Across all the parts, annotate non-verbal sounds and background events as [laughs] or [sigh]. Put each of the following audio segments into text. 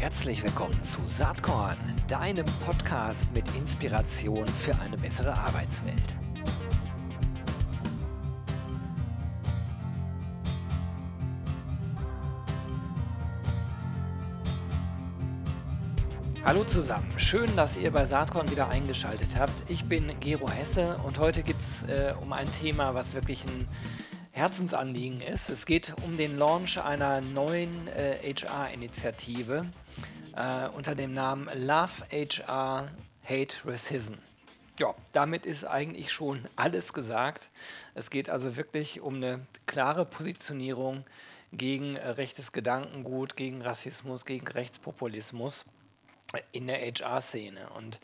Herzlich willkommen zu Saatkorn, deinem Podcast mit Inspiration für eine bessere Arbeitswelt. Hallo zusammen, schön, dass ihr bei Saatkorn wieder eingeschaltet habt. Ich bin Gero Hesse und heute geht es äh, um ein Thema, was wirklich ein Herzensanliegen ist. Es geht um den Launch einer neuen äh, HR-Initiative äh, unter dem Namen Love HR Hate Racism. Ja, damit ist eigentlich schon alles gesagt. Es geht also wirklich um eine klare Positionierung gegen äh, rechtes Gedankengut, gegen Rassismus, gegen Rechtspopulismus in der HR-Szene. Und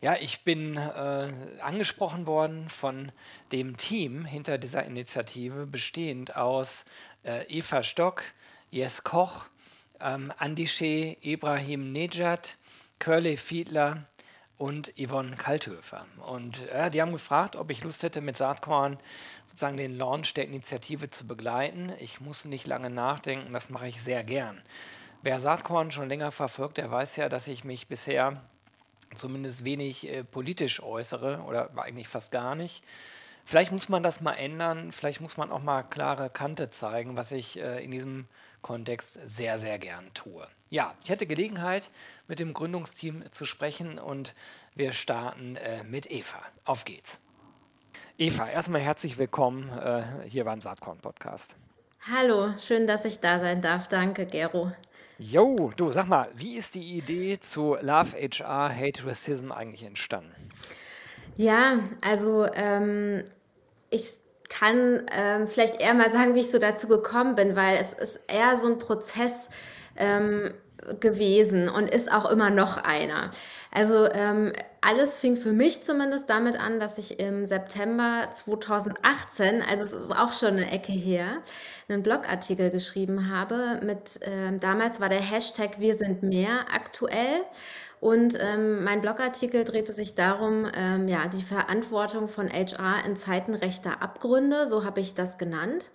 ja, ich bin äh, angesprochen worden von dem Team hinter dieser Initiative, bestehend aus äh, Eva Stock, Jes Koch, ähm, Andi Shee, Ibrahim Nejad, Curly Fiedler und Yvonne Kalthöfer. Und äh, die haben gefragt, ob ich Lust hätte, mit Saatkorn sozusagen den Launch der Initiative zu begleiten. Ich muss nicht lange nachdenken, das mache ich sehr gern. Wer Saatkorn schon länger verfolgt, der weiß ja, dass ich mich bisher zumindest wenig äh, politisch äußere oder eigentlich fast gar nicht. Vielleicht muss man das mal ändern, vielleicht muss man auch mal klare Kante zeigen, was ich äh, in diesem Kontext sehr, sehr gern tue. Ja, ich hatte Gelegenheit, mit dem Gründungsteam zu sprechen und wir starten äh, mit Eva. Auf geht's. Eva, erstmal herzlich willkommen äh, hier beim Saatkorn-Podcast. Hallo, schön, dass ich da sein darf. Danke, Gero. Jo, du sag mal, wie ist die Idee zu Love HR Hate Racism eigentlich entstanden? Ja, also ähm, ich kann ähm, vielleicht eher mal sagen, wie ich so dazu gekommen bin, weil es ist eher so ein Prozess ähm, gewesen und ist auch immer noch einer. Also ähm, alles fing für mich zumindest damit an, dass ich im September 2018, also es ist auch schon eine Ecke her, einen Blogartikel geschrieben habe mit, ähm, damals war der Hashtag Wir sind mehr aktuell. Und ähm, mein Blogartikel drehte sich darum, ähm, ja, die Verantwortung von HR in Zeiten rechter Abgründe, so habe ich das genannt.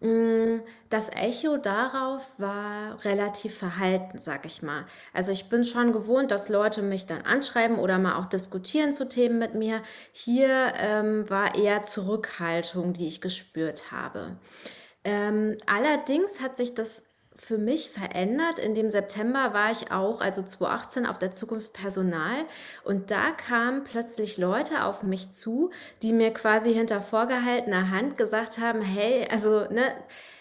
Hm, das Echo darauf war relativ verhalten, sag ich mal. Also ich bin schon gewohnt, dass Leute mich dann anschreiben oder mal auch diskutieren zu Themen mit mir. Hier ähm, war eher Zurückhaltung, die ich gespürt habe. Ähm, allerdings hat sich das für mich verändert. In dem September war ich auch, also 2018, auf der Zukunft Personal. Und da kamen plötzlich Leute auf mich zu, die mir quasi hinter vorgehaltener Hand gesagt haben, hey, also, ne,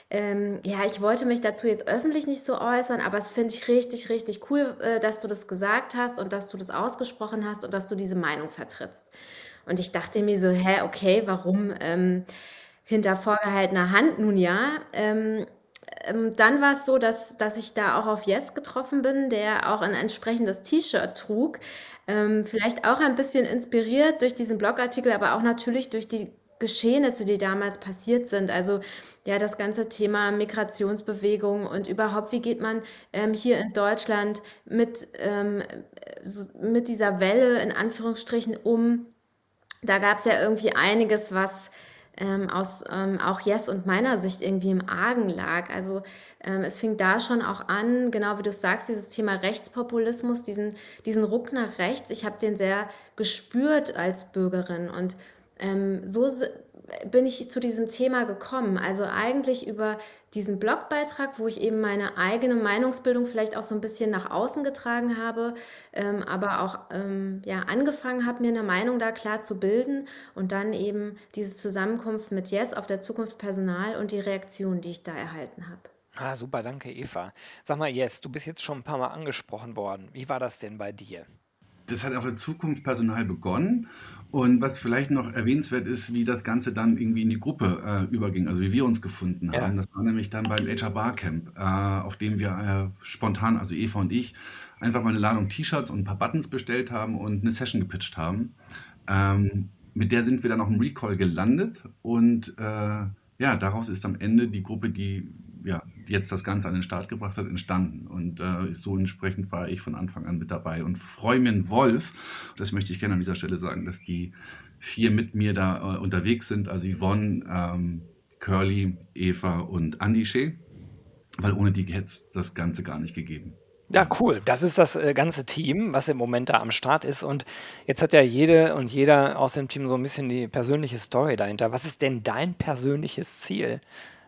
ähm, ja, ich wollte mich dazu jetzt öffentlich nicht so äußern, aber es finde ich richtig, richtig cool, äh, dass du das gesagt hast und dass du das ausgesprochen hast und dass du diese Meinung vertrittst. Und ich dachte mir so, hä, okay, warum ähm, hinter vorgehaltener Hand? Nun ja, ähm, ähm, dann war es so, dass, dass ich da auch auf Yes getroffen bin, der auch ein entsprechendes T-Shirt trug. Ähm, vielleicht auch ein bisschen inspiriert durch diesen Blogartikel, aber auch natürlich durch die Geschehnisse, die damals passiert sind. Also ja, das ganze Thema Migrationsbewegung und überhaupt, wie geht man ähm, hier in Deutschland mit, ähm, so, mit dieser Welle in Anführungsstrichen um. Da gab es ja irgendwie einiges, was ähm, aus ähm, auch Yes und meiner Sicht irgendwie im Argen lag. Also ähm, es fing da schon auch an, genau wie du sagst, dieses Thema Rechtspopulismus, diesen, diesen Ruck nach rechts. Ich habe den sehr gespürt als Bürgerin und ähm, so bin ich zu diesem Thema gekommen. Also eigentlich über diesen Blogbeitrag, wo ich eben meine eigene Meinungsbildung vielleicht auch so ein bisschen nach außen getragen habe, ähm, aber auch ähm, ja, angefangen habe, mir eine Meinung da klar zu bilden und dann eben diese Zusammenkunft mit Yes auf der Zukunft Personal und die Reaktion, die ich da erhalten habe. Ah, super, danke Eva. Sag mal, Yes, du bist jetzt schon ein paar Mal angesprochen worden. Wie war das denn bei dir? Das hat auf der Zukunft Personal begonnen und was vielleicht noch erwähnenswert ist, wie das Ganze dann irgendwie in die Gruppe äh, überging, also wie wir uns gefunden haben. Ja. Das war nämlich dann beim HR Barcamp, äh, auf dem wir äh, spontan, also Eva und ich, einfach mal eine Ladung T-Shirts und ein paar Buttons bestellt haben und eine Session gepitcht haben. Ähm, mit der sind wir dann auch im Recall gelandet und äh, ja, daraus ist am Ende die Gruppe, die ja, jetzt das Ganze an den Start gebracht hat, entstanden. Und äh, so entsprechend war ich von Anfang an mit dabei und freue einen Wolf. Das möchte ich gerne an dieser Stelle sagen, dass die vier mit mir da äh, unterwegs sind, also Yvonne, ähm, Curly, Eva und Andy Shea, weil ohne die hätte es das Ganze gar nicht gegeben. Ja, cool. Das ist das äh, ganze Team, was im Moment da am Start ist. Und jetzt hat ja jede und jeder aus dem Team so ein bisschen die persönliche Story dahinter. Was ist denn dein persönliches Ziel?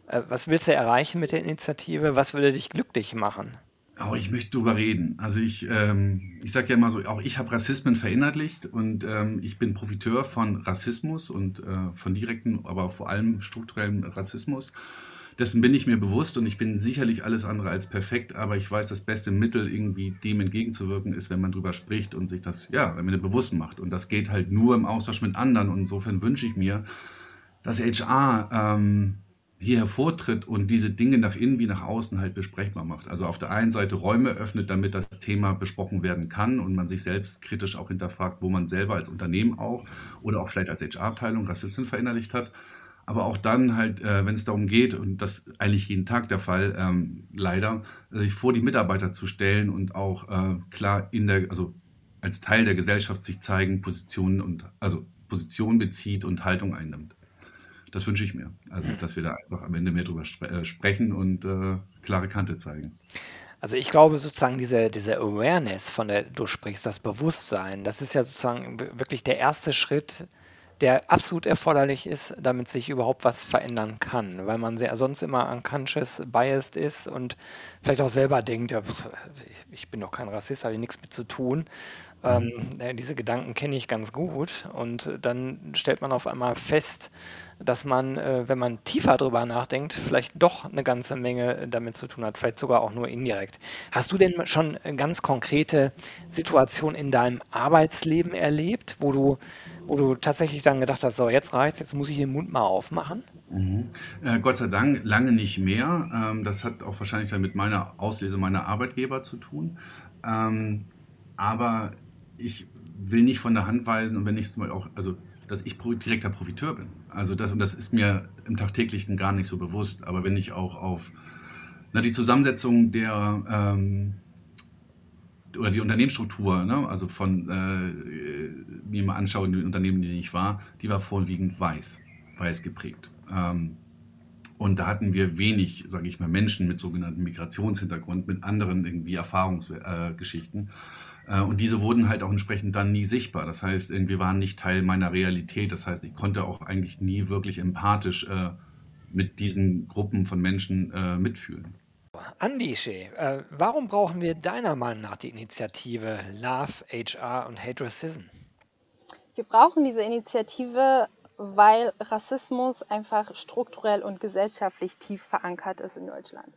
Äh, was willst du erreichen mit der Initiative? Was würde dich glücklich machen? Auch ich möchte drüber reden. Also ich, ähm, ich sage ja immer so, auch ich habe Rassismen verinnerlicht und ähm, ich bin Profiteur von Rassismus und äh, von direkten, aber vor allem strukturellem Rassismus. Dessen bin ich mir bewusst und ich bin sicherlich alles andere als perfekt, aber ich weiß, das beste Mittel, irgendwie dem entgegenzuwirken, ist, wenn man drüber spricht und sich das, ja, wenn man das bewusst macht. Und das geht halt nur im Austausch mit anderen. Und insofern wünsche ich mir, dass HR ähm, hier hervortritt und diese Dinge nach innen wie nach außen halt besprechbar macht. Also auf der einen Seite Räume öffnet, damit das Thema besprochen werden kann und man sich selbst kritisch auch hinterfragt, wo man selber als Unternehmen auch oder auch vielleicht als HR-Abteilung Rassismus verinnerlicht hat aber auch dann halt, äh, wenn es darum geht, und das ist eigentlich jeden Tag der Fall, ähm, leider, sich vor die Mitarbeiter zu stellen und auch äh, klar in der, also als Teil der Gesellschaft sich zeigen, Positionen und also Position bezieht und Haltung einnimmt. Das wünsche ich mir. Also, dass wir da einfach am Ende mehr drüber spre äh, sprechen und äh, klare Kante zeigen. Also ich glaube sozusagen diese, diese Awareness, von der du sprichst, das Bewusstsein, das ist ja sozusagen wirklich der erste Schritt, der absolut erforderlich ist, damit sich überhaupt was verändern kann, weil man sehr, sonst immer unconscious biased ist und vielleicht auch selber denkt, ja, ich bin doch kein Rassist, habe ich nichts mit zu tun. Ähm, mhm. diese Gedanken kenne ich ganz gut und dann stellt man auf einmal fest, dass man, äh, wenn man tiefer drüber nachdenkt, vielleicht doch eine ganze Menge damit zu tun hat, vielleicht sogar auch nur indirekt. Hast du denn schon ganz konkrete Situationen in deinem Arbeitsleben erlebt, wo du wo du tatsächlich dann gedacht hast, so jetzt reicht's, jetzt muss ich den Mund mal aufmachen? Mhm. Äh, Gott sei Dank lange nicht mehr. Ähm, das hat auch wahrscheinlich dann mit meiner Auslese meiner Arbeitgeber zu tun. Ähm, aber ich will nicht von der Hand weisen und wenn ich mal auch, also dass ich direkter Profiteur bin. Also das, und das ist mir im tagtäglichen gar nicht so bewusst. Aber wenn ich auch auf na, die Zusammensetzung der ähm, oder die Unternehmensstruktur, ne, also von äh, mir mal anschaue, die Unternehmen, in denen ich war, die war vorwiegend weiß, weiß geprägt. Ähm, und da hatten wir wenig, sage ich mal, Menschen mit sogenannten Migrationshintergrund, mit anderen irgendwie Erfahrungsgeschichten. Äh, und diese wurden halt auch entsprechend dann nie sichtbar. Das heißt, wir waren nicht Teil meiner Realität. Das heißt, ich konnte auch eigentlich nie wirklich empathisch äh, mit diesen Gruppen von Menschen äh, mitfühlen. Andische, äh, warum brauchen wir deiner Meinung nach die Initiative Love, HR und Hate Racism? Wir brauchen diese Initiative, weil Rassismus einfach strukturell und gesellschaftlich tief verankert ist in Deutschland.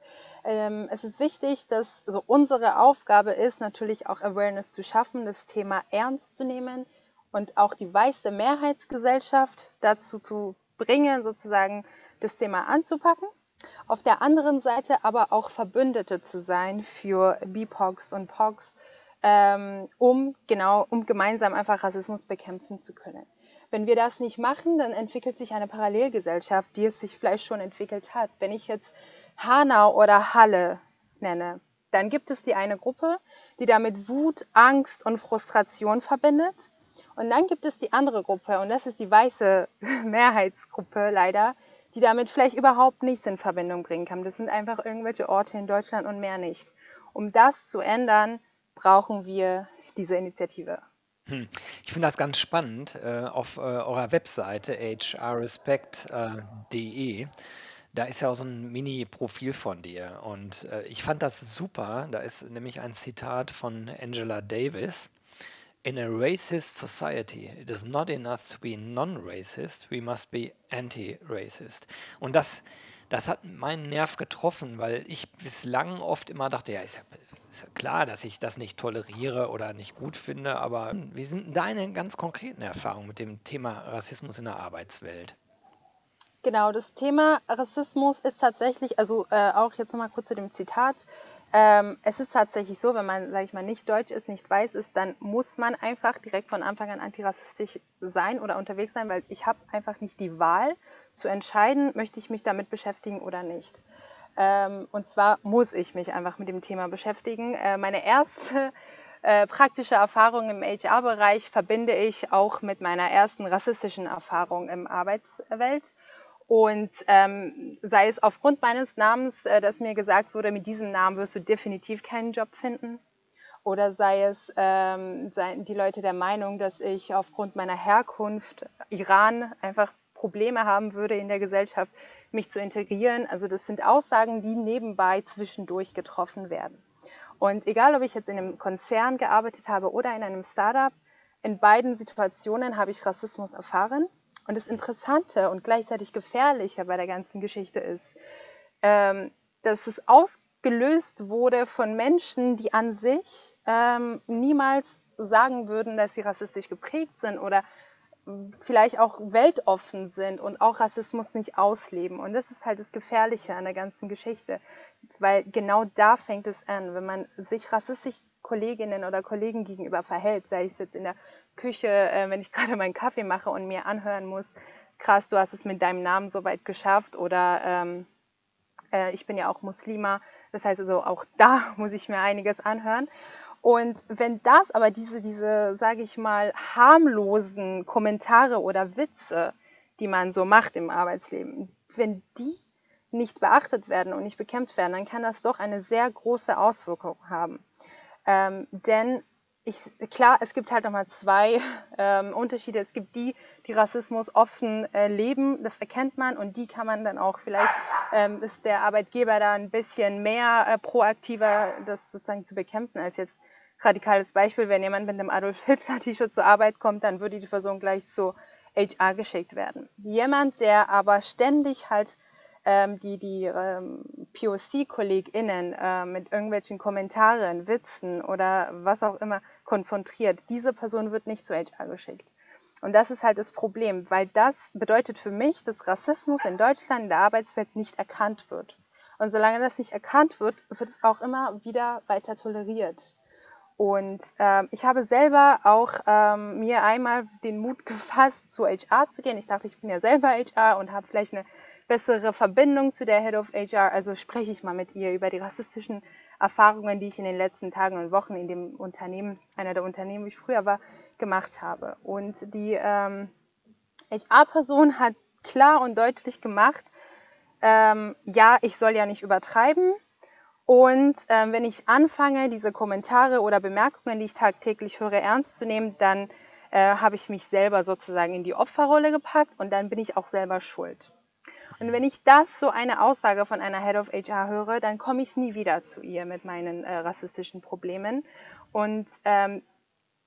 Ähm, es ist wichtig, dass also unsere Aufgabe ist, natürlich auch Awareness zu schaffen, das Thema ernst zu nehmen und auch die weiße Mehrheitsgesellschaft dazu zu bringen, sozusagen das Thema anzupacken. Auf der anderen Seite aber auch Verbündete zu sein für BIPOX und POX, ähm, um genau, um gemeinsam einfach Rassismus bekämpfen zu können. Wenn wir das nicht machen, dann entwickelt sich eine Parallelgesellschaft, die es sich vielleicht schon entwickelt hat. Wenn ich jetzt Hanau oder Halle nenne, dann gibt es die eine Gruppe, die damit Wut, Angst und Frustration verbindet. Und dann gibt es die andere Gruppe, und das ist die weiße [laughs] Mehrheitsgruppe leider, die damit vielleicht überhaupt nichts in Verbindung bringen kann. Das sind einfach irgendwelche Orte in Deutschland und mehr nicht. Um das zu ändern, brauchen wir diese Initiative. Hm. Ich finde das ganz spannend. Äh, auf äh, eurer Webseite hrrespect.de, da ist ja auch so ein Mini-Profil von dir. Und äh, ich fand das super. Da ist nämlich ein Zitat von Angela Davis. In a racist society, it is not enough to be non-racist, we must be anti-racist. Und das, das hat meinen Nerv getroffen, weil ich bislang oft immer dachte, ja, ist ja, ist ja klar, dass ich das nicht toleriere oder nicht gut finde, aber wie sind deine ganz konkreten Erfahrungen mit dem Thema Rassismus in der Arbeitswelt? Genau, das Thema Rassismus ist tatsächlich, also äh, auch jetzt nochmal kurz zu dem Zitat, ähm, es ist tatsächlich so, wenn man, sage ich mal, nicht deutsch ist, nicht weiß ist, dann muss man einfach direkt von Anfang an antirassistisch sein oder unterwegs sein, weil ich habe einfach nicht die Wahl zu entscheiden, möchte ich mich damit beschäftigen oder nicht. Ähm, und zwar muss ich mich einfach mit dem Thema beschäftigen. Äh, meine erste äh, praktische Erfahrung im HR-Bereich verbinde ich auch mit meiner ersten rassistischen Erfahrung im Arbeitswelt. Und ähm, sei es aufgrund meines Namens, äh, dass mir gesagt wurde, mit diesem Namen wirst du definitiv keinen Job finden. Oder sei es ähm, die Leute der Meinung, dass ich aufgrund meiner Herkunft Iran einfach Probleme haben würde in der Gesellschaft, mich zu integrieren. Also das sind Aussagen, die nebenbei zwischendurch getroffen werden. Und egal, ob ich jetzt in einem Konzern gearbeitet habe oder in einem Startup, in beiden Situationen habe ich Rassismus erfahren. Und das Interessante und gleichzeitig Gefährliche bei der ganzen Geschichte ist, ähm, dass es ausgelöst wurde von Menschen, die an sich ähm, niemals sagen würden, dass sie rassistisch geprägt sind oder vielleicht auch weltoffen sind und auch Rassismus nicht ausleben. Und das ist halt das Gefährliche an der ganzen Geschichte, weil genau da fängt es an, wenn man sich rassistisch Kolleginnen oder Kollegen gegenüber verhält, sei es jetzt in der Küche, äh, wenn ich [laughs] gerade meinen Kaffee mache und mir anhören muss, krass, du hast es mit deinem Namen so weit geschafft oder ähm, äh, ich bin ja auch Muslima, das heißt also auch [laughs] da muss ich mir einiges anhören. Und wenn das aber diese, diese, sage ich mal, harmlosen Kommentare oder Witze, die man so macht im Arbeitsleben, wenn die nicht beachtet werden und nicht bekämpft werden, dann kann das doch eine sehr große Auswirkung haben. Ähm, denn ich, klar, es gibt halt nochmal zwei [laughs] ähm, Unterschiede. Es gibt die, die Rassismus offen äh, leben, das erkennt man und die kann man dann auch vielleicht, ähm, ist der Arbeitgeber da ein bisschen mehr äh, proaktiver, das sozusagen zu bekämpfen, als jetzt radikales Beispiel, wenn jemand mit einem Adolf Hitler T-Shirt zur Arbeit kommt, dann würde die Person gleich zu HR geschickt werden. Jemand, der aber ständig halt ähm, die, die ähm, POC-KollegInnen äh, mit irgendwelchen Kommentaren, Witzen oder was auch immer konfrontiert, diese Person wird nicht zu HR geschickt. Und das ist halt das Problem, weil das bedeutet für mich, dass Rassismus in Deutschland in der Arbeitswelt nicht erkannt wird. Und solange das nicht erkannt wird, wird es auch immer wieder weiter toleriert. Und ähm, ich habe selber auch ähm, mir einmal den Mut gefasst, zu HR zu gehen. Ich dachte, ich bin ja selber HR und habe vielleicht eine bessere Verbindung zu der Head of HR. Also spreche ich mal mit ihr über die rassistischen Erfahrungen, die ich in den letzten Tagen und Wochen in dem Unternehmen, einer der Unternehmen, wie ich früher war, gemacht habe. Und die ähm, HR-Person hat klar und deutlich gemacht, ähm, ja, ich soll ja nicht übertreiben, und ähm, wenn ich anfange, diese Kommentare oder Bemerkungen, die ich tagtäglich höre, ernst zu nehmen, dann äh, habe ich mich selber sozusagen in die Opferrolle gepackt und dann bin ich auch selber schuld. Und wenn ich das, so eine Aussage von einer Head of HR höre, dann komme ich nie wieder zu ihr mit meinen äh, rassistischen Problemen. Und ähm,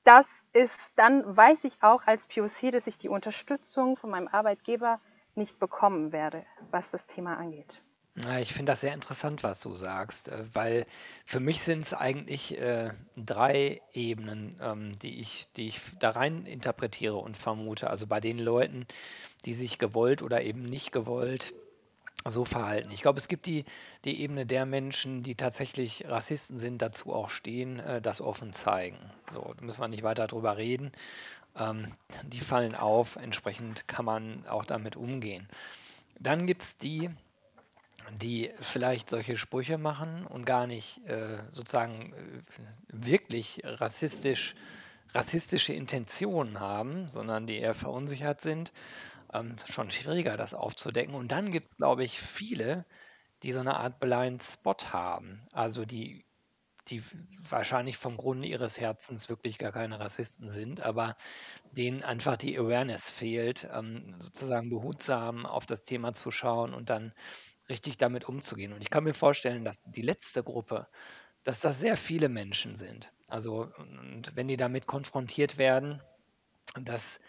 das ist, dann weiß ich auch als POC, dass ich die Unterstützung von meinem Arbeitgeber nicht bekommen werde, was das Thema angeht. Ich finde das sehr interessant, was du sagst, äh, weil für mich sind es eigentlich äh, drei Ebenen, ähm, die ich, die ich da rein interpretiere und vermute. Also bei den Leuten, die sich gewollt oder eben nicht gewollt so verhalten. Ich glaube, es gibt die, die Ebene der Menschen, die tatsächlich Rassisten sind, dazu auch stehen, äh, das offen zeigen. So, da müssen wir nicht weiter drüber reden. Ähm, die fallen auf, entsprechend kann man auch damit umgehen. Dann gibt es die, die vielleicht solche Sprüche machen und gar nicht äh, sozusagen äh, wirklich rassistisch, rassistische Intentionen haben, sondern die eher verunsichert sind, ähm, schon schwieriger, das aufzudecken. Und dann gibt es, glaube ich, viele, die so eine Art Blind Spot haben, also die, die wahrscheinlich vom Grunde ihres Herzens wirklich gar keine Rassisten sind, aber denen einfach die Awareness fehlt, ähm, sozusagen behutsam auf das Thema zu schauen und dann richtig damit umzugehen. Und ich kann mir vorstellen, dass die letzte Gruppe, dass das sehr viele Menschen sind. Also, und wenn die damit konfrontiert werden, dass,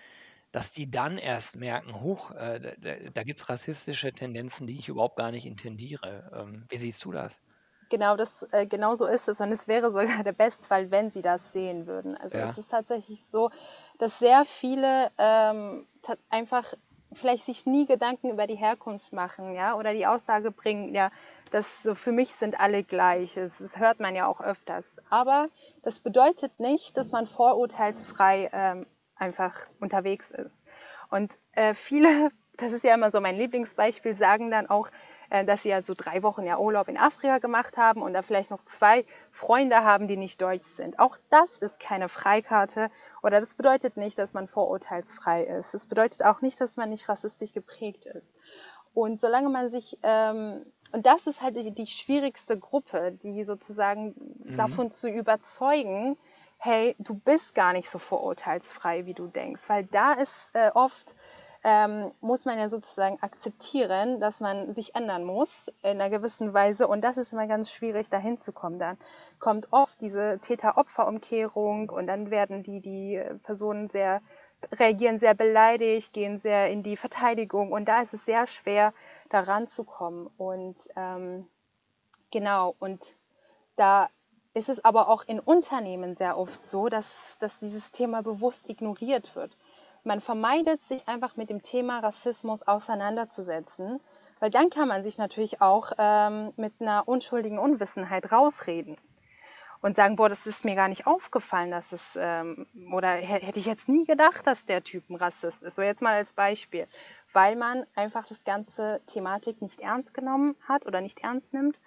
dass die dann erst merken, huch, äh, da, da gibt es rassistische Tendenzen, die ich überhaupt gar nicht intendiere. Ähm, wie siehst du das? Genau, das, äh, genau so ist es. Und es wäre sogar der Bestfall, wenn sie das sehen würden. Also ja. es ist tatsächlich so, dass sehr viele ähm, einfach vielleicht sich nie Gedanken über die Herkunft machen, ja, oder die Aussage bringen, ja, dass so für mich sind alle gleich. Das, das hört man ja auch öfters. Aber das bedeutet nicht, dass man vorurteilsfrei ähm, einfach unterwegs ist. Und äh, viele, [laughs] das ist ja immer so mein Lieblingsbeispiel, sagen dann auch, dass sie ja so drei Wochen ja Urlaub in Afrika gemacht haben und da vielleicht noch zwei Freunde haben, die nicht deutsch sind. Auch das ist keine Freikarte oder das bedeutet nicht, dass man vorurteilsfrei ist. Das bedeutet auch nicht, dass man nicht rassistisch geprägt ist. Und solange man sich, ähm, und das ist halt die, die schwierigste Gruppe, die sozusagen mhm. davon zu überzeugen, hey, du bist gar nicht so vorurteilsfrei, wie du denkst. Weil da ist äh, oft, ähm, muss man ja sozusagen akzeptieren, dass man sich ändern muss in einer gewissen Weise. Und das ist immer ganz schwierig, dahin zu kommen. Dann kommt oft diese Täter-Opfer-Umkehrung und dann werden die, die Personen sehr, reagieren sehr beleidigt, gehen sehr in die Verteidigung. Und da ist es sehr schwer, da ranzukommen. Und ähm, genau, und da ist es aber auch in Unternehmen sehr oft so, dass, dass dieses Thema bewusst ignoriert wird. Man vermeidet sich einfach mit dem Thema Rassismus auseinanderzusetzen, weil dann kann man sich natürlich auch ähm, mit einer unschuldigen Unwissenheit rausreden und sagen, boah, das ist mir gar nicht aufgefallen, dass es, ähm, oder hätte ich jetzt nie gedacht, dass der Typ ein Rassist ist. So jetzt mal als Beispiel, weil man einfach das ganze Thematik nicht ernst genommen hat oder nicht ernst nimmt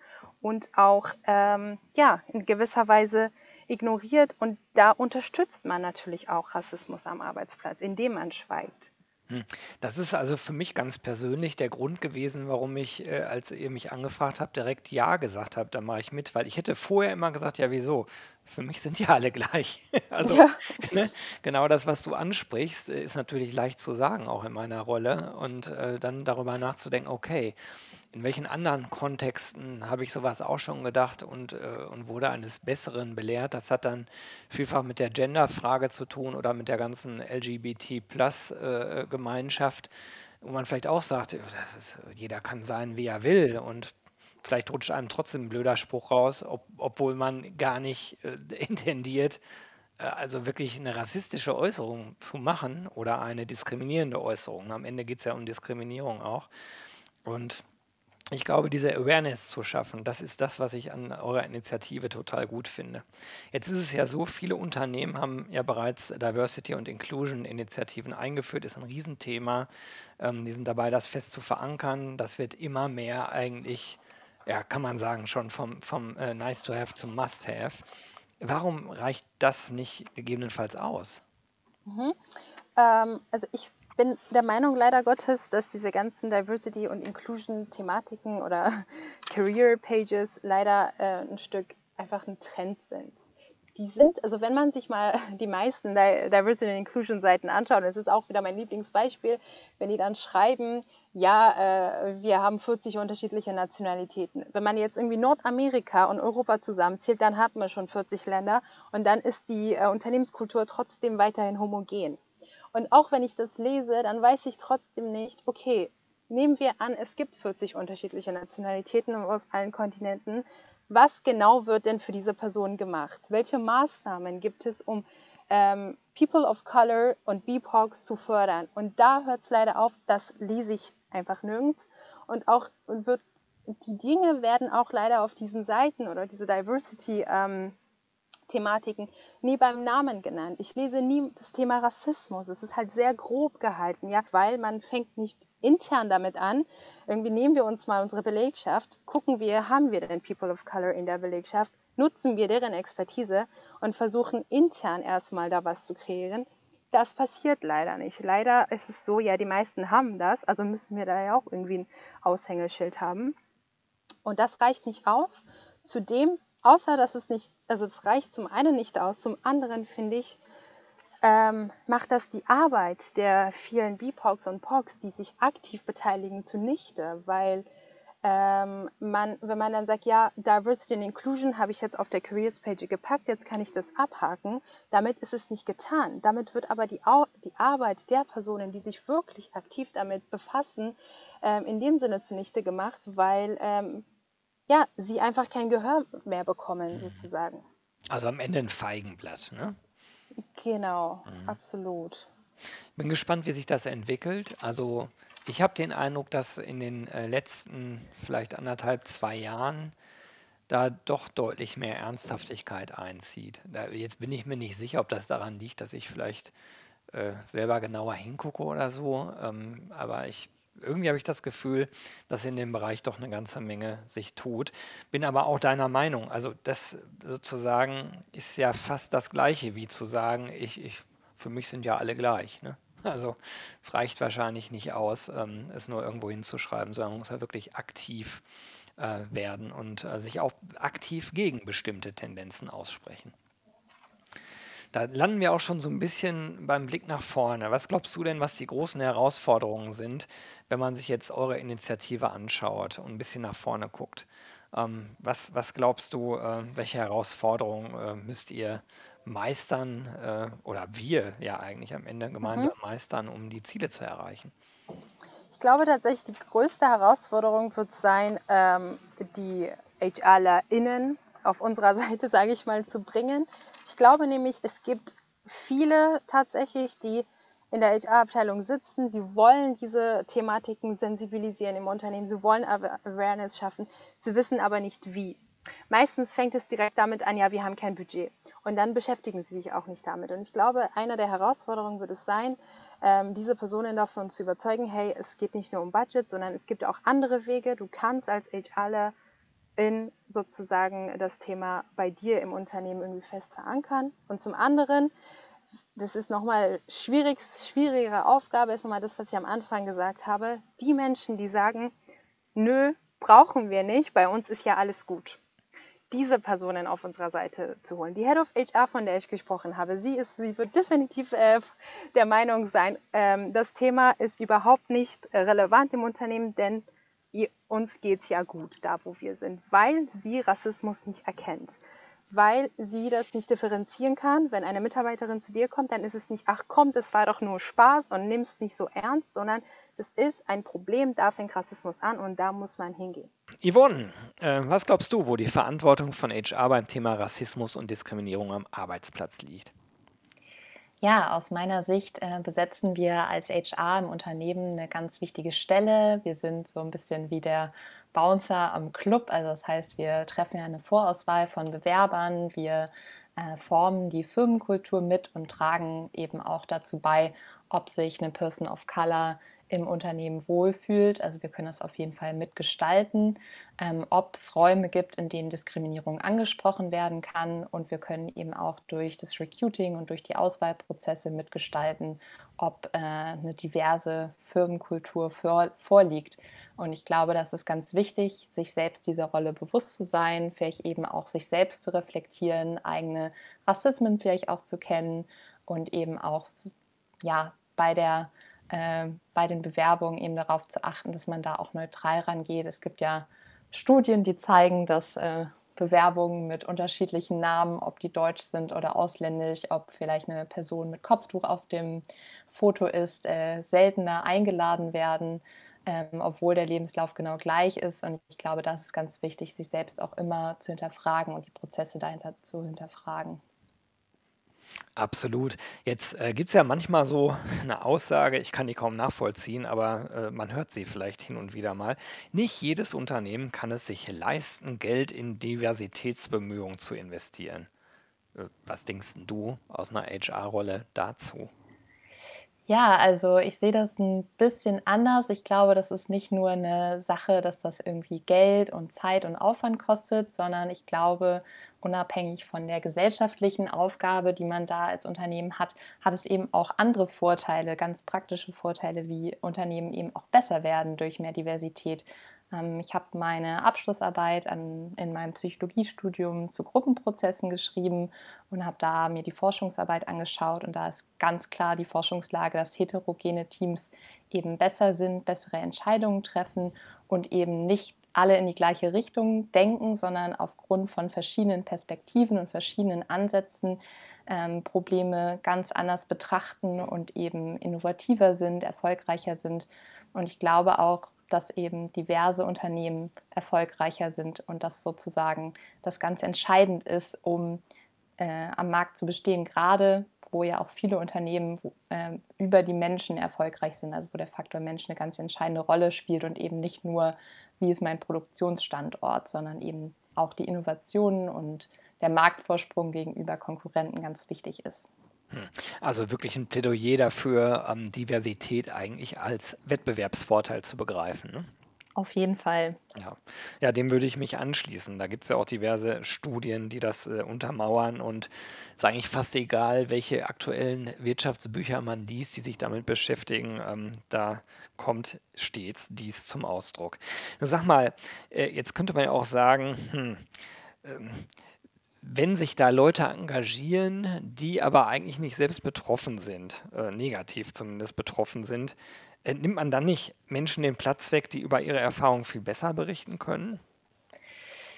und auch ähm, ja, in gewisser Weise ignoriert. Und da unterstützt man natürlich auch Rassismus am Arbeitsplatz, indem man schweigt. Hm. Das ist also für mich ganz persönlich der Grund gewesen, warum ich, äh, als ihr mich angefragt habt, direkt Ja gesagt habe, da mache ich mit, weil ich hätte vorher immer gesagt, ja, wieso? Für mich sind die alle gleich. [laughs] Also Ja. ne, genau das, was du ansprichst, äh, ist natürlich leicht zu sagen, auch in meiner Rolle. Und äh, dann darüber nachzudenken, okay, in welchen anderen Kontexten habe ich sowas auch schon gedacht und, äh, und wurde eines Besseren belehrt. Das hat dann vielfach mit der Gender-Frage zu tun oder mit der ganzen LGBT-Plus-Gemeinschaft, äh, wo man vielleicht auch sagt, ist, jeder kann sein, wie er will und vielleicht rutscht einem trotzdem ein blöder Spruch raus, ob, obwohl man gar nicht äh, [laughs] intendiert, äh, also wirklich eine rassistische Äußerung zu machen oder eine diskriminierende Äußerung. Am Ende geht es ja um Diskriminierung auch. Und ich glaube, diese Awareness zu schaffen, das ist das, was ich an eurer Initiative total gut finde. Jetzt ist es ja so, viele Unternehmen haben ja bereits Diversity und Inclusion Initiativen eingeführt, ist ein Riesenthema. Ähm, die sind dabei, das fest zu verankern. Das wird immer mehr eigentlich, ja, kann man sagen, schon vom, vom äh, Nice to Have zum Must Have. Warum reicht das nicht gegebenenfalls aus? Mhm. Ähm, also ich bin der Meinung leider Gottes, dass diese ganzen Diversity- und Inclusion-Thematiken oder [laughs] Career-Pages leider äh, ein Stück einfach ein Trend sind. Die sind, also wenn man sich mal [laughs] die meisten Diversity und Inclusion Seiten anschaut, und das ist auch wieder mein Lieblingsbeispiel, wenn die dann schreiben, ja, äh, wir haben 40 unterschiedliche Nationalitäten. Wenn man jetzt irgendwie Nordamerika und Europa zusammenzählt, dann hat man schon 40 Länder und dann ist die äh, Unternehmenskultur trotzdem weiterhin homogen. Und auch wenn ich das lese, dann weiß ich trotzdem nicht, okay, nehmen wir an, es gibt 40 unterschiedliche Nationalitäten aus allen Kontinenten. Was genau wird denn für diese Person gemacht? Welche Maßnahmen gibt es, um ähm, People of Color und BIPOCs zu fördern? Und da hört es leider auf, das lese ich einfach nirgends. Und auch wird, die Dinge werden auch leider auf diesen Seiten oder diese Diversity ähm, Thematiken nie beim Namen genannt. Ich lese nie das Thema Rassismus. Es ist halt sehr grob gehalten, ja, weil man fängt nicht intern damit an. Irgendwie nehmen wir uns mal unsere Belegschaft, gucken wir, haben wir denn People of Color in der Belegschaft, nutzen wir deren Expertise und versuchen intern erstmal da was zu kreieren. Das passiert leider nicht. Leider ist es so, ja, die meisten haben das, also müssen wir da ja auch irgendwie ein Aushängeschild haben. Und das reicht nicht aus. Zudem außer dass es nicht, also es reicht zum einen nicht aus, zum anderen finde ich, ähm, macht das die Arbeit der vielen BIPOCs und POCs, die sich aktiv beteiligen, zunichte, weil ähm, man, wenn man dann sagt, ja, Diversity and Inclusion habe ich jetzt auf der Careers Page gepackt, jetzt kann ich das abhaken, damit ist es nicht getan. Damit wird aber die, die Arbeit der Personen, die sich wirklich aktiv damit befassen, ähm, in dem Sinne zunichte gemacht, weil ähm, ja, sie einfach kein Gehör mehr bekommen, mhm. sozusagen. Also am Ende ein Feigenblatt, ne? Genau, mhm. absolut. Bin gespannt, wie sich das entwickelt. Also ich habe den Eindruck, dass in den äh, letzten vielleicht anderthalb, zwei Jahren da doch deutlich mehr Ernsthaftigkeit einzieht. Da, jetzt bin ich mir nicht sicher, ob das daran liegt, dass ich vielleicht äh, selber genauer hingucke oder so. Ähm, aber ich irgendwie habe ich das Gefühl, dass in dem Bereich doch eine ganze Menge sich tut. Bin aber auch deiner Meinung. Also das sozusagen ist ja fast das Gleiche wie zu sagen, ich, ich für mich sind ja alle gleich. Ne? Also es reicht wahrscheinlich nicht aus, ähm, es nur irgendwo hinzuschreiben, sondern man muss ja wirklich aktiv äh, werden und äh, sich auch aktiv gegen bestimmte Tendenzen aussprechen. Da landen wir auch schon so ein bisschen beim Blick nach vorne. Was glaubst du denn, was die großen Herausforderungen sind, wenn man sich jetzt eure Initiative anschaut und ein bisschen nach vorne guckt? Ähm, was, was glaubst du, äh, welche Herausforderungen äh, müsst ihr meistern äh, oder wir ja eigentlich am Ende gemeinsam mhm. meistern, um die Ziele zu erreichen? Ich glaube tatsächlich, die größte Herausforderung wird sein, ähm, die HRlerInnen auf unserer [laughs] Seite, sage ich mal, zu bringen. Ich glaube nämlich, es gibt viele tatsächlich, die in der HR-Abteilung sitzen. Sie wollen diese Thematiken sensibilisieren im Unternehmen. Sie wollen Awareness schaffen. Sie wissen aber nicht wie. Meistens fängt es direkt damit an, ja, wir haben kein Budget. Und dann beschäftigen sie sich auch nicht damit. Und ich glaube, einer der Herausforderungen wird es sein, ähm, diese Personen davon zu überzeugen, hey, es geht nicht nur um Budget, sondern es gibt auch andere Wege. Du kannst als HRler in sozusagen das Thema bei dir im Unternehmen irgendwie fest verankern. Und zum anderen, das ist nochmal schwierig, schwierigere Aufgabe, ist nochmal das, was ich am Anfang gesagt habe, die Menschen, die sagen, nö, brauchen wir nicht, bei uns ist ja alles gut diese Personen auf unserer Seite zu holen. Die Head of HR, von der ich gesprochen habe, sie, ist, sie wird definitiv äh, der Meinung sein, ähm, das Thema ist überhaupt nicht relevant im Unternehmen, denn ihr, uns geht es ja gut da, wo wir sind, weil sie Rassismus nicht erkennt. Weil sie das nicht differenzieren kann. Wenn eine Mitarbeiterin zu dir kommt, dann ist es nicht, ach komm, das war doch nur Spaß und nimm es nicht so ernst, sondern das ist ein Problem, da fängt Rassismus an und da muss man hingehen. Yvonne, äh, was glaubst du, wo die Verantwortung von HR beim Thema Rassismus und Diskriminierung am Arbeitsplatz liegt? Ja, aus meiner Sicht äh, besetzen wir als HR im Unternehmen eine ganz wichtige Stelle. Wir sind so ein bisschen wie der Bouncer am Club. Also das heißt, wir treffen ja eine Vorauswahl von Bewerbern, wir äh, formen die Firmenkultur mit und tragen eben auch dazu bei, ob sich eine Person of Color im Unternehmen wohlfühlt. Also wir können das auf jeden Fall mitgestalten, ähm, ob es Räume gibt, in denen Diskriminierung angesprochen werden kann. Und wir können eben auch durch das Recruiting und durch die Auswahlprozesse mitgestalten, ob äh, eine diverse Firmenkultur vor, vorliegt. Und ich glaube, das ist ganz wichtig, sich selbst dieser Rolle bewusst zu sein, vielleicht eben auch sich selbst zu reflektieren, eigene Rassismen vielleicht auch zu kennen und eben auch ja, bei der äh, bei den Bewerbungen eben darauf zu achten, dass man da auch neutral rangeht. Es gibt ja Studien, die zeigen, dass äh, Bewerbungen mit unterschiedlichen Namen, ob die deutsch sind oder ausländisch, ob vielleicht eine Person mit Kopftuch auf dem Foto ist, äh, seltener eingeladen werden, ähm, obwohl der Lebenslauf genau gleich ist. Und ich glaube, das ist ganz wichtig, sich selbst auch immer zu hinterfragen und die Prozesse dahinter zu hinterfragen. Absolut. Jetzt äh, gibt es ja manchmal so eine [laughs] Aussage, ich kann die kaum nachvollziehen, aber äh, man hört sie vielleicht hin und wieder mal. Nicht jedes Unternehmen kann es sich leisten, Geld in Diversitätsbemühungen zu investieren. Äh, was denkst du aus einer HR-Rolle dazu? Ja, also ich sehe das ein bisschen anders. Ich glaube, das ist nicht nur eine Sache, dass das irgendwie Geld und Zeit und Aufwand kostet, sondern ich glaube, unabhängig von der gesellschaftlichen Aufgabe, die man da als Unternehmen hat, hat es eben auch andere Vorteile, ganz praktische Vorteile, wie Unternehmen eben auch besser werden durch mehr Diversität. Ähm, ich habe meine Abschlussarbeit an, in meinem Psychologiestudium zu Gruppenprozessen geschrieben und habe da mir die Forschungsarbeit angeschaut. Und da ist ganz klar die Forschungslage, dass heterogene Teams eben besser sind, bessere Entscheidungen treffen und eben nicht alle in die gleiche Richtung denken, sondern aufgrund von verschiedenen Perspektiven und verschiedenen Ansätzen ähm, Probleme ganz anders betrachten und eben innovativer sind, erfolgreicher sind. Und ich glaube auch, dass eben diverse Unternehmen erfolgreicher sind und das sozusagen das ganz entscheidend ist, um äh, am Markt zu bestehen, gerade wo ja auch viele Unternehmen äh, über die Menschen erfolgreich sind, also wo der Faktor Mensch eine ganz entscheidende Rolle spielt und eben nicht nur, wie ist mein Produktionsstandort, sondern eben auch die Innovationen und der Marktvorsprung gegenüber Konkurrenten ganz wichtig ist. Hm. Also wirklich ein Plädoyer dafür, ähm, Diversität eigentlich als Wettbewerbsvorteil zu begreifen. Ne? Auf jeden Fall. Ja, ja dem würde ich mich anschließen. Da gibt es ja auch diverse Studien, die das äh, untermauern und es ist eigentlich fast egal, welche aktuellen Wirtschaftsbücher man liest, die sich damit beschäftigen. Ähm, da kommt stets dies zum Ausdruck. Sag mal, äh, jetzt könnte man ja auch sagen, hm, ähm, wenn sich da Leute engagieren, die aber eigentlich nicht selbst betroffen sind, äh, negativ zumindest betroffen sind, nimmt man dann nicht Menschen den Platz weg, die über ihre Erfahrungen viel besser berichten können?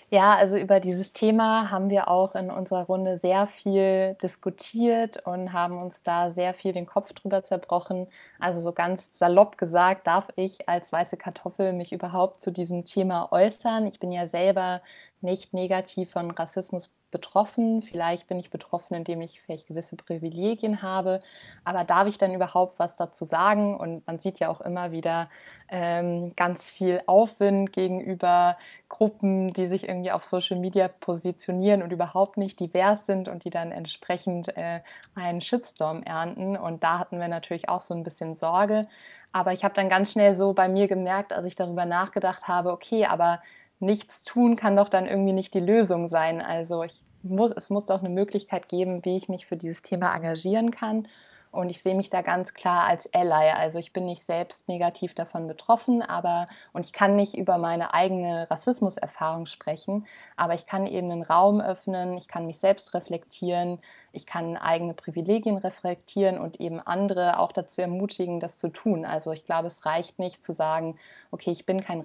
Ja, also über dieses Thema haben wir auch in unserer Runde sehr viel diskutiert und haben uns da sehr viel den Kopf drüber zerbrochen. Also so ganz salopp gesagt, darf ich als weiße Kartoffel mich überhaupt zu diesem Thema äußern? Ich bin ja selber nicht negativ von Rassismus betroffen. Vielleicht bin ich betroffen, indem ich vielleicht gewisse Privilegien habe. Aber darf ich dann überhaupt was dazu sagen? Und man sieht ja auch immer wieder ähm, ganz viel Aufwind gegenüber Gruppen, die sich irgendwie auf Social Media positionieren und überhaupt nicht divers sind und die dann entsprechend äh, einen Shitstorm ernten. Und da hatten wir natürlich auch so ein bisschen Sorge. Aber ich habe dann ganz schnell so bei mir gemerkt, als ich darüber nachgedacht habe, okay, aber nichts tun kann doch dann irgendwie nicht die Lösung sein. Also ich muss, es muss doch eine Möglichkeit geben, wie ich mich für dieses Thema engagieren kann. Und ich sehe mich da ganz klar als Ally. Also ich bin nicht selbst negativ davon betroffen, aber und ich kann nicht über meine eigene Rassismuserfahrung sprechen, aber ich kann eben einen Raum öffnen, ich kann mich selbst reflektieren, ich kann eigene Privilegien reflektieren und eben andere auch dazu ermutigen, das zu tun. Also ich glaube, es reicht nicht zu sagen, okay, ich bin kein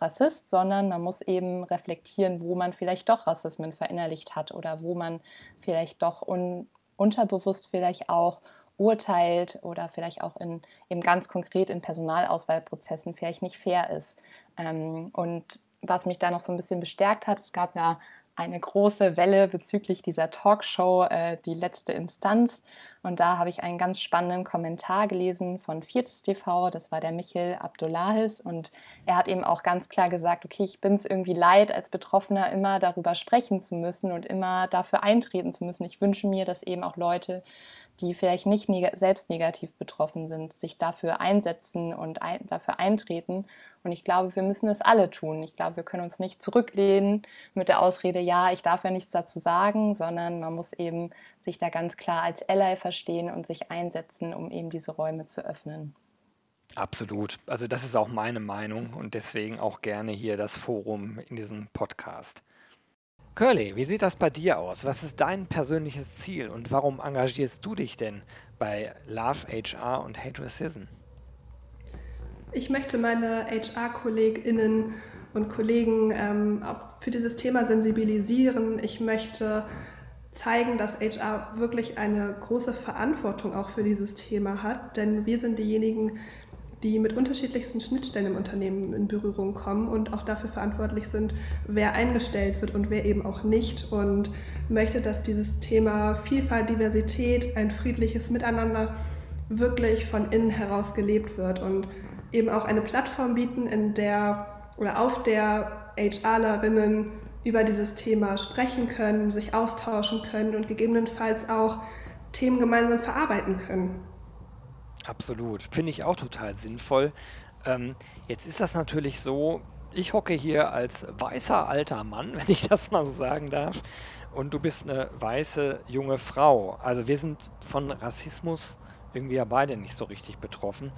Rassist, sondern man muss eben reflektieren, wo man vielleicht doch Rassismen verinnerlicht hat oder wo man vielleicht doch un unterbewusst vielleicht auch urteilt oder vielleicht auch in, eben ganz konkret in Personalauswahlprozessen vielleicht nicht fair ist. Ähm, und was mich da noch so ein bisschen bestärkt hat, es gab ja eine große Welle bezüglich dieser Talkshow, äh, die letzte Instanz. Und da habe ich einen ganz spannenden Kommentar gelesen von Viertes TV, das war der Michel Abdullahis. Und er hat eben auch ganz klar gesagt, okay, ich bin es irgendwie leid, als Betroffener immer darüber sprechen zu müssen und immer dafür eintreten zu müssen. Ich wünsche mir, dass eben auch Leute die vielleicht nicht neg selbst negativ betroffen sind, sich dafür einsetzen und ein dafür eintreten. Und ich glaube, wir müssen es alle tun. Ich glaube, wir können uns nicht zurücklehnen mit der Ausrede, ja, ich darf ja nichts dazu sagen, sondern man muss eben sich da ganz klar als Ally verstehen und sich einsetzen, um eben diese Räume zu öffnen. Absolut. Also das ist auch meine Meinung und deswegen auch gerne hier das Forum in diesem Podcast. Curly, wie sieht das bei dir aus? Was ist dein persönliches Ziel und warum engagierst du dich denn bei Love HR und Hate Racism? Ich möchte meine HR-KollegInnen und Kollegen ähm, für dieses Thema sensibilisieren. Ich möchte zeigen, dass HR wirklich eine große Verantwortung auch für dieses Thema hat, denn wir sind diejenigen, die mit unterschiedlichsten Schnittstellen im Unternehmen in Berührung kommen und auch dafür verantwortlich sind, wer eingestellt wird und wer eben auch nicht. Und möchte, dass dieses Thema Vielfalt, Diversität, ein friedliches Miteinander wirklich von innen heraus gelebt wird und eben auch eine Plattform bieten, in der oder auf der HRlerinnen über dieses Thema sprechen können, sich austauschen können und gegebenenfalls auch Themen gemeinsam verarbeiten können. Absolut. Finde ich auch total sinnvoll. Ähm, jetzt ist das natürlich so, ich hocke hier als weißer alter Mann, [laughs] wenn ich das mal so sagen darf, und du bist eine weiße junge Frau. Also wir sind von Rassismus irgendwie ja beide nicht so richtig betroffen.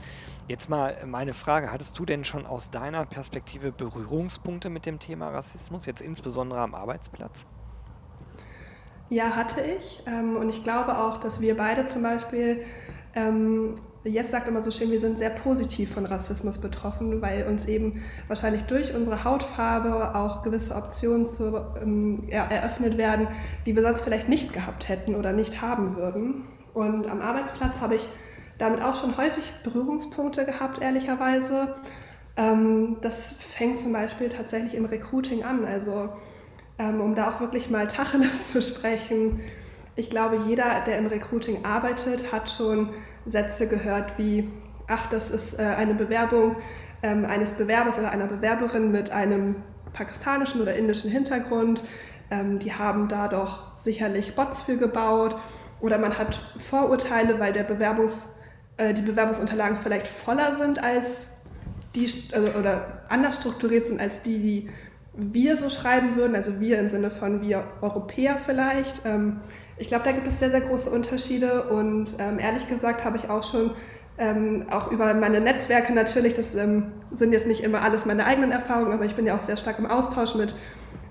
Jetzt mal meine Frage, hattest du denn schon aus deiner Perspektive Berührungspunkte mit dem Thema Rassismus, jetzt insbesondere am Arbeitsplatz? Ja, hatte ich. Ähm, und ich glaube auch, dass wir beide zum Beispiel ähm, Jetzt sagt immer so schön, wir sind sehr positiv von Rassismus betroffen, weil uns eben wahrscheinlich durch unsere Hautfarbe auch gewisse Optionen zu, ähm, eröffnet werden, die wir sonst vielleicht nicht gehabt hätten oder nicht haben würden. Und am Arbeitsplatz habe ich damit auch schon häufig Berührungspunkte gehabt, ehrlicherweise. Ähm, das fängt zum Beispiel tatsächlich im Recruiting an. Also ähm, um da auch wirklich mal Tacheles [laughs] zu sprechen. Ich glaube, jeder, der im Recruiting arbeitet, hat schon Sätze gehört wie, ach, das ist äh, eine Bewerbung ähm, eines Bewerbers oder einer Bewerberin mit einem pakistanischen oder indischen Hintergrund. Ähm, die haben da doch sicherlich Bots für gebaut. Oder man hat Vorurteile, weil der Bewerbungs, äh, die Bewerbungsunterlagen vielleicht voller sind als die also, oder anders strukturiert sind als die, die wir so schreiben würden, also wir im Sinne von wir Europäer vielleicht. Ähm, ich glaube, da gibt es sehr, sehr große Unterschiede und ähm, ehrlich gesagt habe ich auch schon ähm, auch über meine Netzwerke natürlich, das ähm, sind jetzt nicht immer alles meine eigenen Erfahrungen, aber ich bin ja auch sehr stark im Austausch mit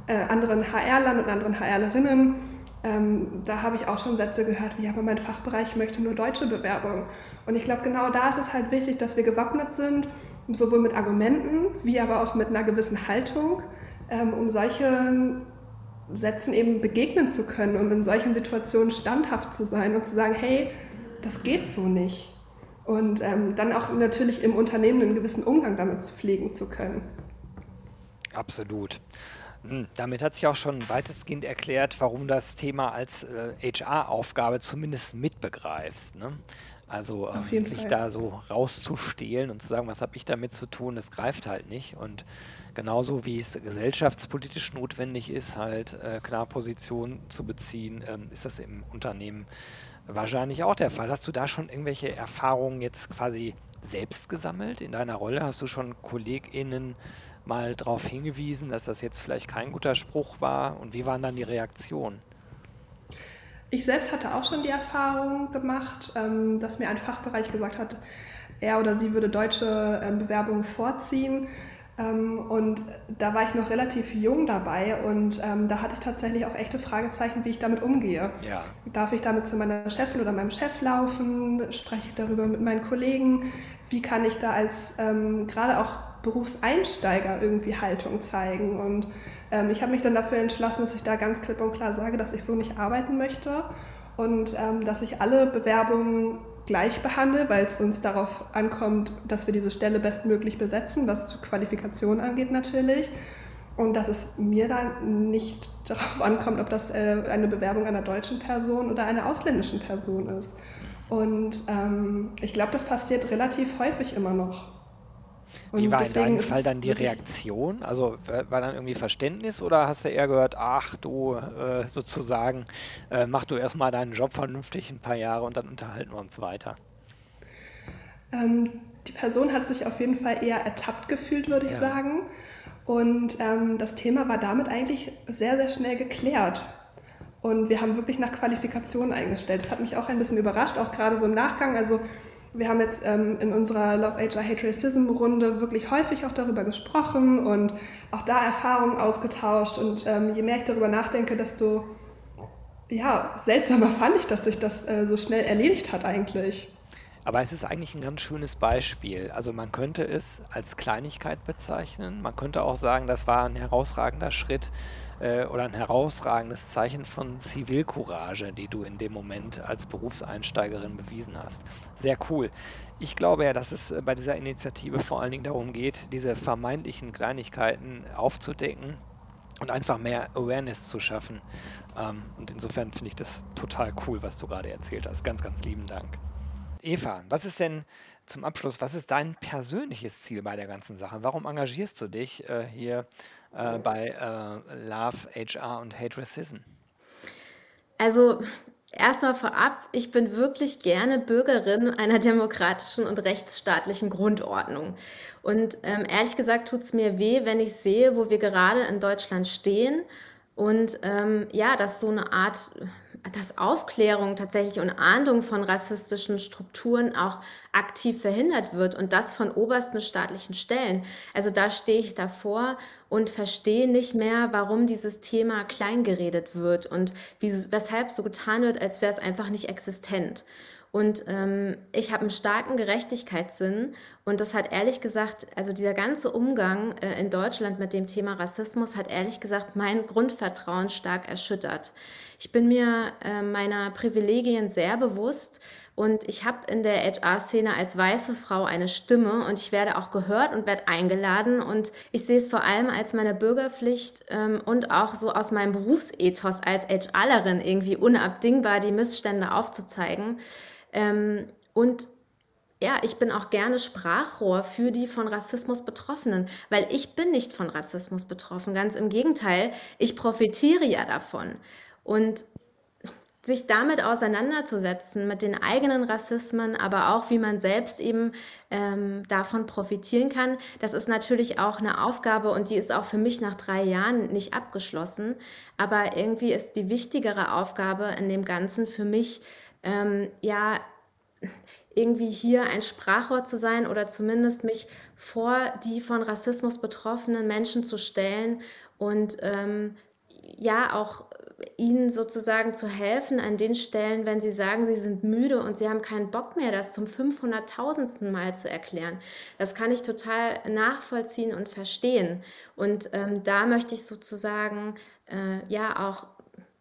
äh, anderen HR-Lern und anderen HR-Lerinnen. Ähm, da habe ich auch schon Sätze gehört, wie aber mein Fachbereich möchte nur deutsche Bewerbung. Und ich glaube, genau da ist es halt wichtig, dass wir gewappnet sind, sowohl mit Argumenten wie aber auch mit einer gewissen Haltung, ähm, um solche Sätzen eben begegnen zu können und in solchen Situationen standhaft zu sein und zu sagen, hey, das geht so nicht. Und ähm, dann auch natürlich im Unternehmen einen gewissen Umgang damit pflegen zu können. Absolut. Hm, damit hat sich auch schon weitestgehend erklärt, warum das Thema als äh, HR-Aufgabe zumindest mitbegreifst. Ne? Also ähm, sich Fall. da so rauszustehlen und zu sagen, was habe ich damit zu tun, das greift halt nicht. Und genauso wie es gesellschaftspolitisch notwendig ist, halt äh, klar Position zu beziehen, ähm, ist das im Unternehmen wahrscheinlich auch der Fall. Hast du da schon irgendwelche Erfahrungen jetzt quasi selbst gesammelt in deiner Rolle? Hast du schon KollegInnen mal darauf hingewiesen, dass das jetzt vielleicht kein guter Spruch war? Und wie waren dann die Reaktionen? Ich selbst hatte auch schon die Erfahrung gemacht, ähm, dass mir ein Fachbereich gesagt hat, er oder sie würde deutsche ähm, Bewerbungen vorziehen. Ähm, und da war ich noch relativ jung dabei und ähm, da hatte ich tatsächlich auch echte Fragezeichen, wie ich damit umgehe. Ja. Darf ich damit zu meiner Chefin oder meinem Chef laufen? Spreche ich darüber mit meinen Kollegen? Wie kann ich da als ähm, gerade auch Berufseinsteiger irgendwie Haltung zeigen? Und ähm, ich habe mich dann dafür entschlossen, dass ich da ganz klipp und klar sage, dass ich so nicht arbeiten möchte und ähm, dass ich alle Bewerbungen gleich behandle, weil es uns darauf ankommt, dass wir diese Stelle bestmöglich besetzen, was Qualifikation angeht natürlich. Und dass es mir dann nicht [laughs] darauf ankommt, ob das äh, eine Bewerbung einer deutschen Person oder einer ausländischen Person ist. Und ähm, ich glaube, das passiert relativ häufig immer noch. Und Wie war in deinem Fall dann die Reaktion? Also war dann irgendwie Verständnis oder hast du eher gehört, ach du äh, sozusagen, äh, mach du erstmal deinen Job vernünftig ein paar Jahre und dann unterhalten wir uns weiter? Ähm, die Person hat sich auf jeden Fall eher ertappt gefühlt, würde ich ja. sagen. Und ähm, das Thema war damit eigentlich sehr, sehr schnell geklärt. Und wir haben wirklich nach Qualifikation eingestellt. Das hat mich auch ein bisschen überrascht, auch gerade so im Nachgang. Also wir haben jetzt ähm, in unserer Love HR Hate Racism Runde wirklich häufig auch darüber gesprochen und auch da Erfahrungen ausgetauscht. Und ähm, je mehr ich darüber nachdenke, desto ja, seltsamer fand ich, dass sich das äh, so schnell erledigt hat eigentlich. Aber es ist eigentlich ein ganz schönes Beispiel. Also man könnte es als Kleinigkeit bezeichnen. Man könnte auch sagen, das war ein herausragender Schritt äh, oder ein herausragendes Zeichen von Zivilcourage, die du in dem Moment als Berufseinsteigerin bewiesen hast. Sehr cool. Ich glaube ja, dass es äh, bei dieser Initiative vor allen Dingen darum geht, diese vermeintlichen Kleinigkeiten aufzudecken und einfach mehr Awareness zu schaffen. Ähm, und insofern finde ich das total cool, was du gerade erzählt hast. Ganz, ganz lieben Dank. Eva, was ist denn zum Abschluss, was ist dein persönliches Ziel bei der ganzen Sache? Warum engagierst du dich äh, hier äh, bei äh, Love, HR und Hate Racism? Also erstmal vorab, ich bin wirklich gerne Bürgerin einer demokratischen und rechtsstaatlichen Grundordnung. Und ähm, ehrlich gesagt tut es mir weh, wenn ich sehe, wo wir gerade in Deutschland stehen und ähm, ja, dass so eine Art dass Aufklärung tatsächlich und Ahndung von rassistischen Strukturen auch aktiv verhindert wird und das von obersten staatlichen Stellen. Also da stehe ich davor und verstehe nicht mehr, warum dieses Thema kleingeredet wird und wie, weshalb so getan wird, als wäre es einfach nicht existent. Und ähm, ich habe einen starken Gerechtigkeitssinn und das hat ehrlich gesagt, also dieser ganze Umgang äh, in Deutschland mit dem Thema Rassismus hat ehrlich gesagt mein Grundvertrauen stark erschüttert. Ich bin mir äh, meiner Privilegien sehr bewusst und ich habe in der HR-Szene als weiße Frau eine Stimme und ich werde auch gehört und werde eingeladen und ich sehe es vor allem als meine Bürgerpflicht ähm, und auch so aus meinem Berufsethos als HRlerin irgendwie unabdingbar, die Missstände aufzuzeigen. Ähm, und ja, ich bin auch gerne Sprachrohr für die von Rassismus Betroffenen, weil ich bin nicht von Rassismus betroffen. Ganz im Gegenteil, ich profitiere ja davon. Und sich damit auseinanderzusetzen, mit den eigenen Rassismen, aber auch wie man selbst eben ähm, davon profitieren kann, das ist natürlich auch eine Aufgabe und die ist auch für mich nach drei Jahren nicht abgeschlossen. Aber irgendwie ist die wichtigere Aufgabe in dem Ganzen für mich, ähm, ja, irgendwie hier ein Sprachrohr zu sein oder zumindest mich vor die von Rassismus betroffenen Menschen zu stellen und ähm, ja auch ihnen sozusagen zu helfen an den Stellen, wenn sie sagen, sie sind müde und sie haben keinen Bock mehr, das zum 500.000. Mal zu erklären. Das kann ich total nachvollziehen und verstehen. Und ähm, da möchte ich sozusagen äh, ja auch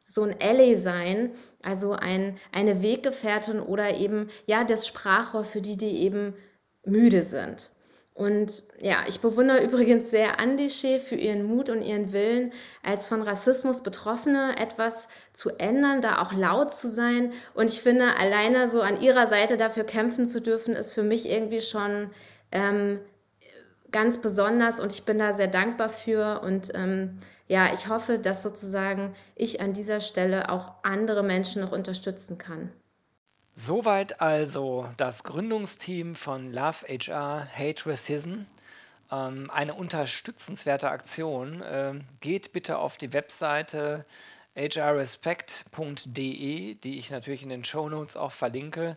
so ein Ally sein, also ein, eine Weggefährtin oder eben ja das Sprachrohr für die, die eben müde sind. Und ja, ich bewundere [laughs] übrigens sehr Andi Schee für ihren Mut und ihren Willen, als von Rassismus Betroffene etwas zu ändern, da auch laut zu sein. Und ich finde, alleine so an ihrer Seite dafür kämpfen zu dürfen, ist für mich irgendwie schon ähm, ganz besonders und ich bin da sehr dankbar für. Und ähm, ja, ich hoffe, dass sozusagen ich an dieser Stelle auch andere Menschen noch unterstützen kann. Soweit also das Gründungsteam von Love HR Hate Racism. Ähm, eine unterstützenswerte Aktion. Ähm, geht bitte auf die Webseite hrrespect.de, die ich natürlich in den Show Notes auch verlinke.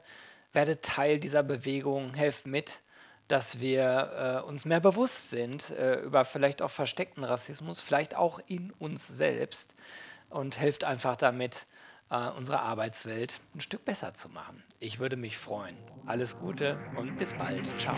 Werdet Teil dieser Bewegung, helft mit, dass wir äh, uns mehr bewusst sind äh, über vielleicht auch versteckten Rassismus, vielleicht auch in uns selbst und helft einfach damit, äh, unsere Arbeitswelt ein Stück besser zu machen. Ich würde mich freuen. Alles Gute und bis bald. Ciao.